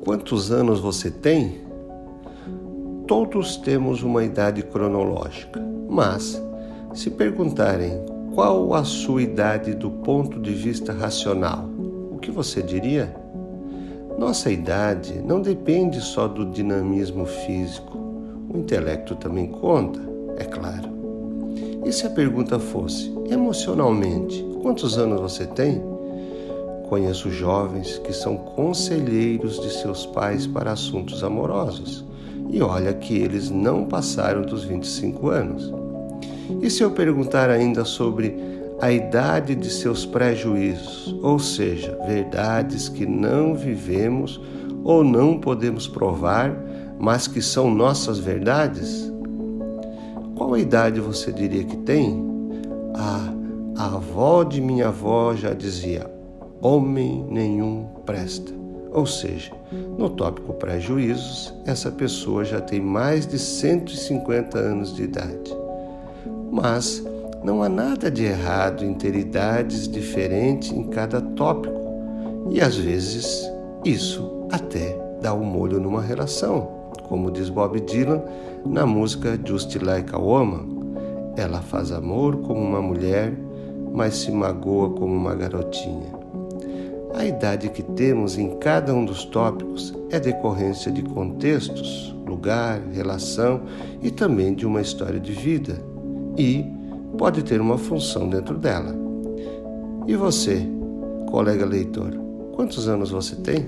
Quantos anos você tem? Todos temos uma idade cronológica, mas se perguntarem qual a sua idade do ponto de vista racional, o que você diria? Nossa idade não depende só do dinamismo físico. O intelecto também conta, é claro. E se a pergunta fosse, emocionalmente, quantos anos você tem? Conheço jovens que são conselheiros de seus pais para assuntos amorosos. E olha que eles não passaram dos 25 anos. E se eu perguntar ainda sobre a idade de seus prejuízos, ou seja, verdades que não vivemos ou não podemos provar, mas que são nossas verdades? Qual a idade você diria que tem? Ah, a avó de minha avó já dizia: homem nenhum presta. Ou seja, no tópico prejuízos, essa pessoa já tem mais de 150 anos de idade. Mas não há nada de errado em ter idades diferentes em cada tópico, e às vezes isso até dá um molho numa relação, como diz Bob Dylan na música Just Like a Woman. Ela faz amor como uma mulher, mas se magoa como uma garotinha. A idade que temos em cada um dos tópicos é decorrência de contextos, lugar, relação e também de uma história de vida. E pode ter uma função dentro dela. E você, colega leitor, quantos anos você tem?